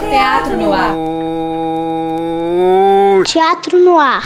Teatro no ar. Teatro no ar.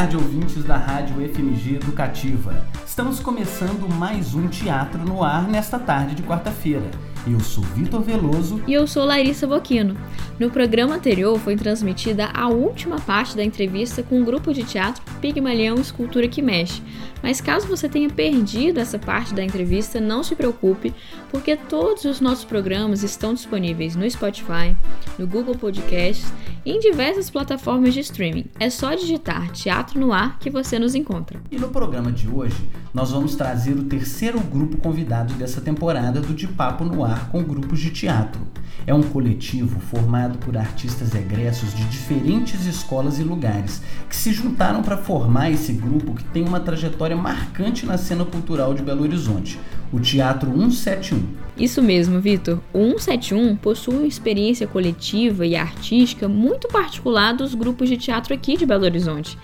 Tarde, ouvintes da Rádio FMG Educativa. Estamos começando mais um Teatro no Ar nesta tarde de quarta-feira. Eu sou Vitor Veloso E eu sou Larissa Boquino. No programa anterior foi transmitida a última parte da entrevista com o grupo de teatro Pigmalião Escultura que Mexe. Mas caso você tenha perdido essa parte da entrevista, não se preocupe, porque todos os nossos programas estão disponíveis no Spotify, no Google Podcasts em diversas plataformas de streaming. É só digitar Teatro no Ar que você nos encontra. e no programa de hoje nós vamos trazer o terceiro grupo convidado dessa temporada do De Papo no Ar com grupos de teatro. É um coletivo formado por artistas egressos de diferentes escolas e lugares que se juntaram para formar esse grupo que tem uma trajetória marcante na cena cultural de Belo Horizonte, o Teatro 171. Isso mesmo, Vitor. O 171 possui uma experiência coletiva e artística muito particular dos grupos de teatro aqui de Belo Horizonte.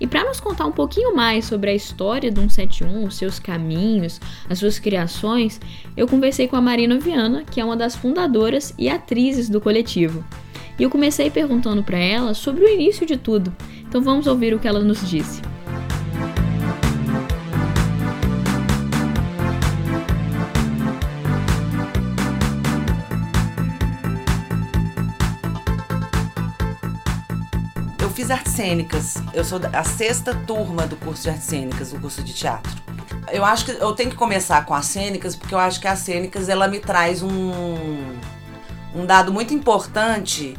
E para nos contar um pouquinho mais sobre a história do 171, os seus caminhos, as suas criações, eu conversei com a Marina Viana, que é uma das fundadoras e atrizes do coletivo. E eu comecei perguntando para ela sobre o início de tudo. Então vamos ouvir o que ela nos disse. Eu fiz artes cênicas. Eu sou a sexta turma do curso de artes cênicas, do curso de teatro. Eu acho que eu tenho que começar com as cênicas, porque eu acho que as cênicas ela me traz um, um dado muito importante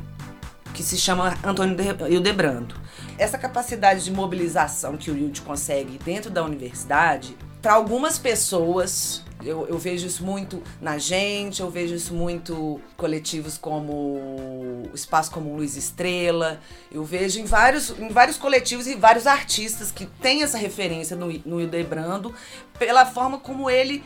que se chama Antônio de- Hildebrando. Essa capacidade de mobilização que o Hilde consegue dentro da universidade, para algumas pessoas, eu, eu vejo isso muito na gente, eu vejo isso muito coletivos como o Espaço como Luiz Estrela, eu vejo em vários, em vários coletivos e vários artistas que têm essa referência no, no Hildebrando, pela forma como ele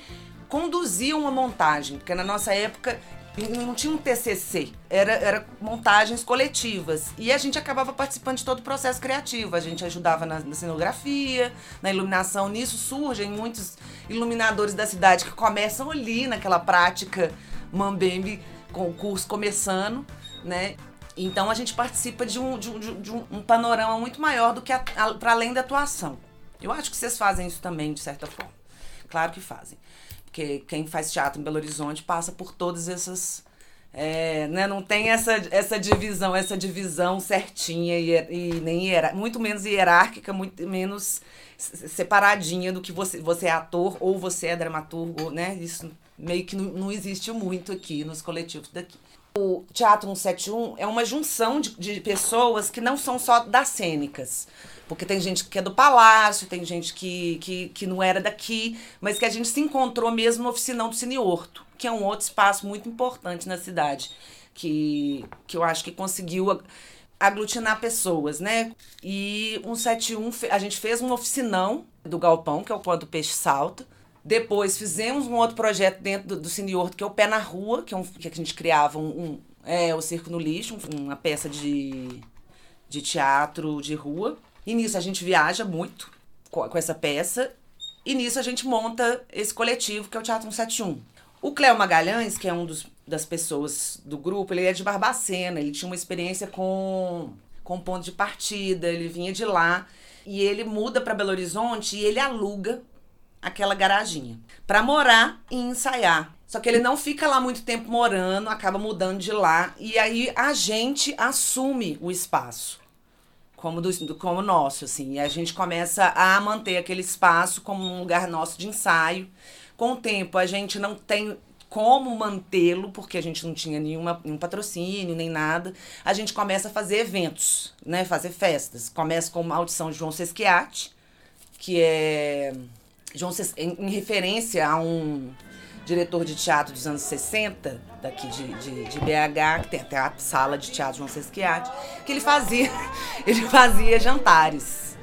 conduzia uma montagem, porque na nossa época não tinha um TCC, era, era montagens coletivas. E a gente acabava participando de todo o processo criativo. A gente ajudava na, na cenografia, na iluminação. Nisso surgem muitos iluminadores da cidade que começam ali naquela prática mambembe, com o curso começando, né? Então a gente participa de um, de um, de um- panorama muito maior do que para além da atuação. Eu acho que vocês fazem isso também, de certa forma. Claro que fazem. Porque quem faz teatro em Belo Horizonte passa por todas essas. é, né, não tem essa, essa divisão, essa divisão certinha e, e nem hierar- muito menos hierárquica, muito menos se- separadinha do que você, você é ator ou você é dramaturgo, né? Isso meio que não, não existe muito aqui nos coletivos daqui. O Teatro 171 é uma junção de, de pessoas que não são só das cênicas. Porque tem gente que é do Palácio, tem gente que, que, que não era daqui, mas que a gente se encontrou mesmo no Oficinão do Cine Horto, que é um outro espaço muito importante na cidade, que, que eu acho que conseguiu ag- aglutinar pessoas, né? E 171, fe- a gente fez um oficinão do Galpão, que é o Quando o Peixe Salta, depois fizemos um outro projeto dentro do, do Cine Horto, que é o Pé na Rua, que, é um, que a gente criava um, um- é, o Circo no Lixo, um- uma peça de, de teatro de rua. E nisso a gente viaja muito com, com essa peça. E nisso a gente monta esse coletivo, que é o Teatro 171. O Cléo Magalhães, que é um dos, das pessoas do grupo, ele é de Barbacena, ele tinha uma experiência com, com ponto de partida, ele vinha de lá. E ele muda para Belo Horizonte e ele aluga aquela garaginha para morar e ensaiar. Só que ele não fica lá muito tempo morando, acaba mudando de lá e aí a gente assume o espaço como do, como nosso, assim, e a gente começa a manter aquele espaço como um lugar nosso de ensaio. Com o tempo a gente não tem como mantê-lo, porque a gente não tinha nenhuma, nenhum patrocínio, nem nada. A gente começa a fazer eventos, né? Fazer festas. Começa com uma audição de João Sesquiate, que é João em, referência a um diretor de teatro dos anos 60, daqui de, de, de BH, que tem até a sala de teatro João Sesquiati, que ele fazia, ele fazia jantares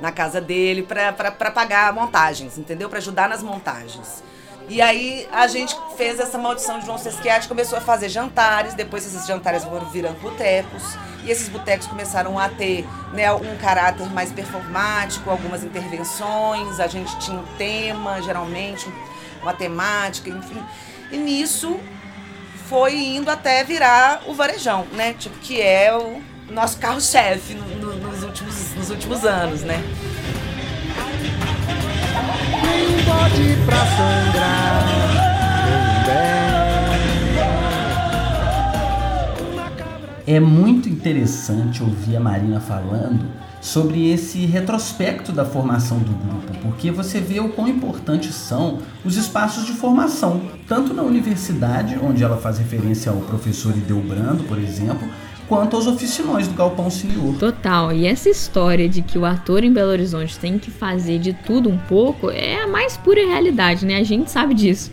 na casa dele para pagar montagens, entendeu? Para ajudar nas montagens. E aí a gente fez essa maldição de João Sesquiati, começou a fazer jantares, depois esses jantares foram virando botecos, e esses botecos começaram a ter né, um caráter mais performático, algumas intervenções, a gente tinha um tema, geralmente, uma temática, enfim. E nisso foi indo até virar o varejão, né? Tipo, que é o nosso carro-chefe no, no, nos, últimos, nos últimos anos, né? Bode pra sangrar, É muito interessante ouvir a Marina falando sobre esse retrospecto da formação do grupo, porque você vê o quão importantes são os espaços de formação, tanto na universidade, onde ela faz referência ao professor Ideobrando, por exemplo, quanto aos oficinões do Galpão Senhor. Total, e essa história de que o ator em Belo Horizonte tem que fazer de tudo um pouco é a mais pura realidade, né? A gente sabe disso.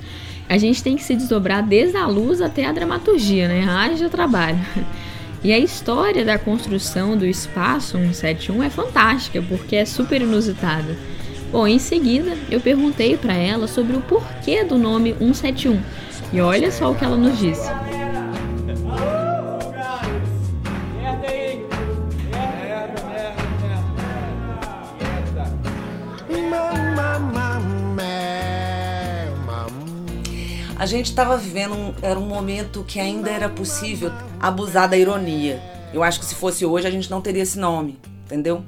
A gente tem que se desdobrar desde a luz até a dramaturgia, né? Haja trabalho. E a história da construção do espaço 171 é fantástica, porque é super inusitada. Bom, em seguida eu perguntei para ela sobre o porquê do nome 171 e olha só o que ela nos disse. A gente estava vivendo um, era um momento que ainda era possível abusar da ironia. Eu acho que se fosse hoje a gente não teria esse nome, entendeu?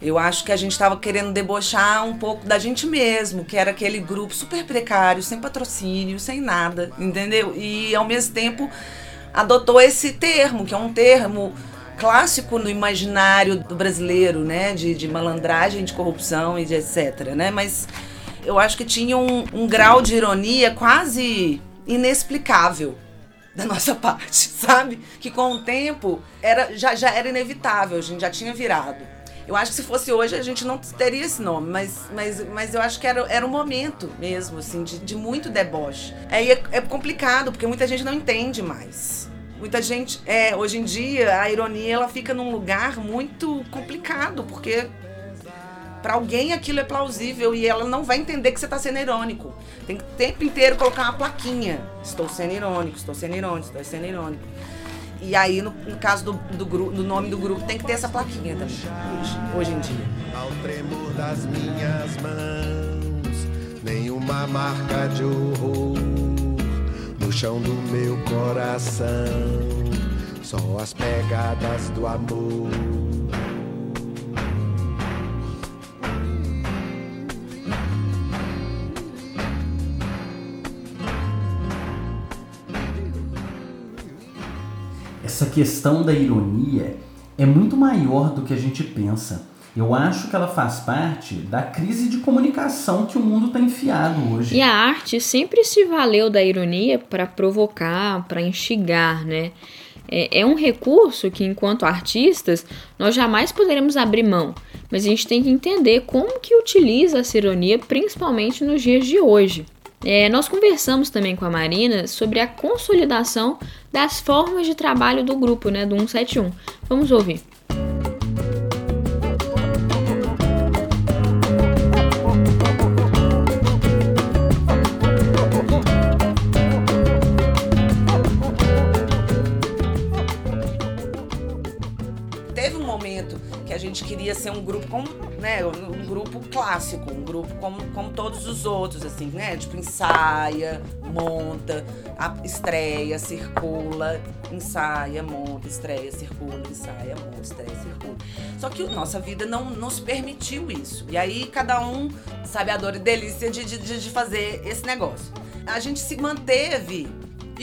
Eu acho que a gente estava querendo debochar um pouco da gente mesmo, que era aquele grupo super precário, sem patrocínio, sem nada, entendeu? E ao mesmo tempo adotou esse termo, que é um termo clássico no imaginário do brasileiro, né? De, de malandragem, de corrupção e de etc, né? Mas eu acho que tinha um, um grau de ironia quase inexplicável da nossa parte, sabe? Que com o tempo era, já, já era inevitável, a gente já tinha virado. Eu acho que se fosse hoje a gente não teria esse nome, mas, mas, mas eu acho que era, era um momento mesmo, assim, de, de muito deboche. É, é, é complicado, porque muita gente não entende mais. Muita gente, é, hoje em dia, a ironia ela fica num lugar muito complicado, porque para alguém aquilo é plausível e ela não vai entender que você está sendo irônico. Tem que o tempo inteiro colocar uma plaquinha. Estou sendo irônico, estou sendo irônico, estou sendo irônico. E aí, no, no caso do, do, do, nome do grupo, tem que ter essa plaquinha também, hoje, hoje em dia. Ao tremor das minhas mãos, nenhuma marca de horror no chão do meu coração, só as pegadas do amor. Essa questão da ironia é muito maior do que a gente pensa. Eu acho que ela faz parte da crise de comunicação que o mundo está enfiado hoje. E a arte sempre se valeu da ironia para provocar, para instigar, né? É, é um recurso que, enquanto artistas, nós jamais poderemos abrir mão. Mas a gente tem que entender como que utiliza essa ironia, principalmente nos dias de hoje. É, nós conversamos também com a Marina sobre a consolidação das formas de trabalho do grupo, né, do 171. Vamos ouvir. Ser um grupo como, né, um grupo clássico, um grupo como, como todos os outros, assim, né? Tipo, ensaia, monta, estreia, circula, ensaia, monta, estreia, circula, ensaia, monta, estreia, circula. Só que nossa vida não nos permitiu isso. E aí cada um sabe a dor e delícia de, de, de fazer esse negócio. A gente se manteve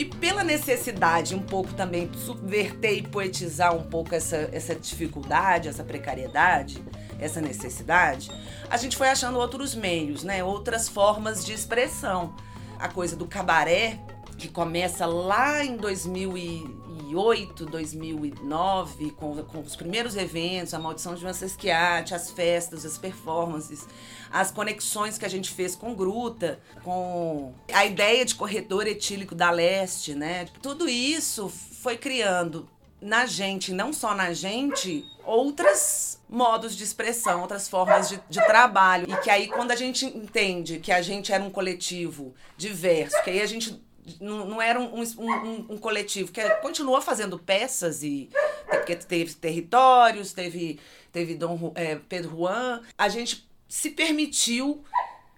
e pela necessidade um pouco também de subverter e poetizar um pouco essa, essa dificuldade, essa precariedade, essa necessidade, a gente foi achando outros meios, né? outras formas de expressão. A coisa do cabaré, que começa lá em 2008, 2008, 2009, com, com os primeiros eventos, a Maldição de Mansesquiate, as festas, as performances, as conexões que a gente fez com Gruta, com a ideia de corredor etílico da Leste, né? Tudo isso foi criando na gente, não só na gente, outras modos de expressão, outras formas de, de, trabalho. E que aí, quando a gente entende que a gente era um coletivo diverso, que aí a gente não, não era um, um, um, coletivo que continua fazendo peças e porque teve territórios, teve, teve Dom, é, Pedro Juan, a gente se permitiu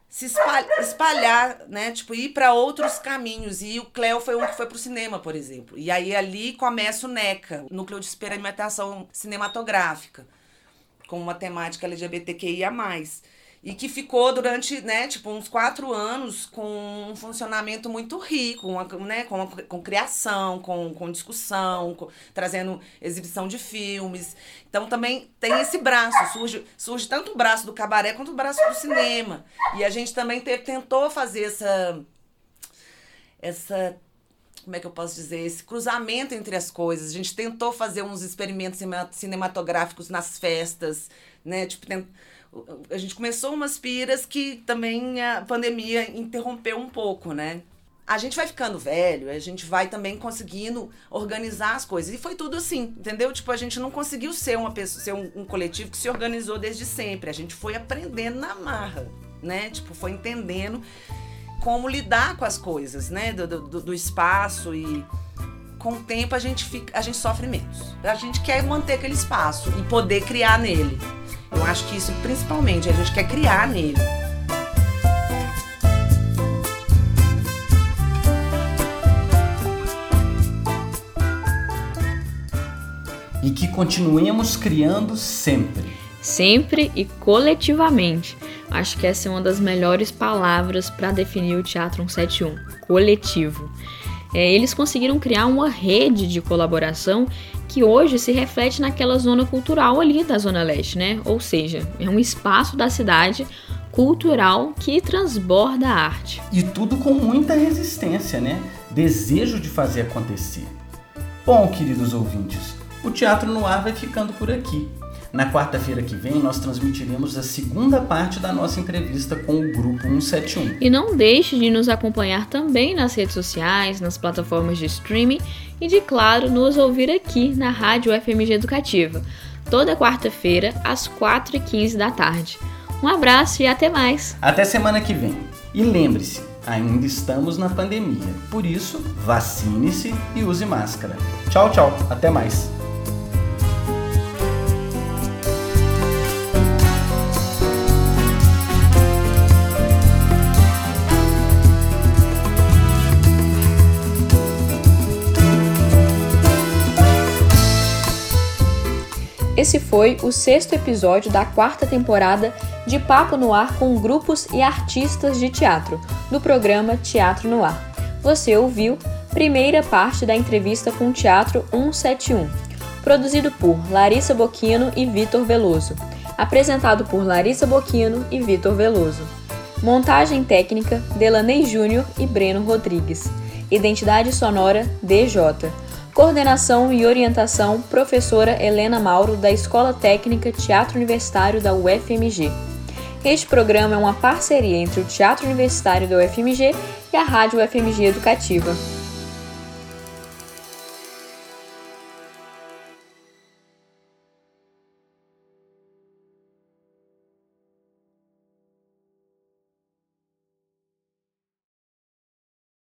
se espalhar, espalhar, né? Tipo, ir para outros caminhos. E o Cleo foi um que foi pro cinema, por exemplo. E aí ali começa o NECA, Núcleo de Experimentação Cinematográfica, com uma temática LGBTQIA e que ficou durante, né, tipo, uns quatro anos com um funcionamento muito rico, uma, né, com, com criação, com, com discussão, com, trazendo exibição de filmes. Então também tem esse braço, surge, surge tanto o braço do cabaré quanto o braço do cinema. E a gente também te, tentou fazer essa essa como é que eu posso dizer, esse cruzamento entre as coisas. A gente tentou fazer uns experimentos cinematográficos nas festas, né? Tipo, tent a gente começou umas piras que também a pandemia interrompeu um pouco, né? A gente vai ficando velho, a gente vai também conseguindo organizar as coisas. E foi tudo assim, entendeu? Tipo, a gente não conseguiu ser uma pessoa, ser um, um coletivo que se organizou desde sempre. A gente foi aprendendo na marra, né? Tipo, foi entendendo como lidar com as coisas, né? Do, do, do espaço e com o tempo a gente fica, a gente sofre menos. A gente quer manter aquele espaço e poder criar nele. Eu acho que isso principalmente a gente quer criar nele. E que continuemos criando sempre. Sempre e coletivamente. Acho que essa é uma das melhores palavras para definir o Teatro 171: coletivo. É, eles conseguiram criar uma rede de colaboração que hoje se reflete naquela zona cultural ali da Zona Leste, né? Ou seja, é um espaço da cidade cultural que transborda a arte. E tudo com muita resistência, né? Desejo de fazer acontecer. Bom, queridos ouvintes, o Teatro no Ar vai ficando por aqui. Na quarta-feira que vem, nós transmitiremos a segunda parte da nossa entrevista com o Grupo 171. E não deixe de nos acompanhar também nas redes sociais, nas plataformas de streaming e, de claro, nos ouvir aqui na Rádio FMG Educativa, toda quarta-feira, às 4h15 da tarde. Um abraço e até mais! Até semana que vem. E lembre-se, ainda estamos na pandemia. Por isso, vacine-se e use máscara. Tchau, tchau. Até mais. Esse foi o sexto episódio da quarta temporada de Papo no Ar com grupos e artistas de teatro, do programa Teatro no Ar. Você ouviu primeira parte da entrevista com o Teatro 171, produzido por Larissa Boquino e Vitor Veloso, apresentado por Larissa Boquino e Vitor Veloso. Montagem técnica Delaney Júnior e Breno Rodrigues. Identidade sonora DJ. Coordenação e orientação, professora Helena Mauro, da Escola Técnica Teatro Universitário da UFMG. Este programa é uma parceria entre o Teatro Universitário da UFMG e a Rádio UFMG Educativa.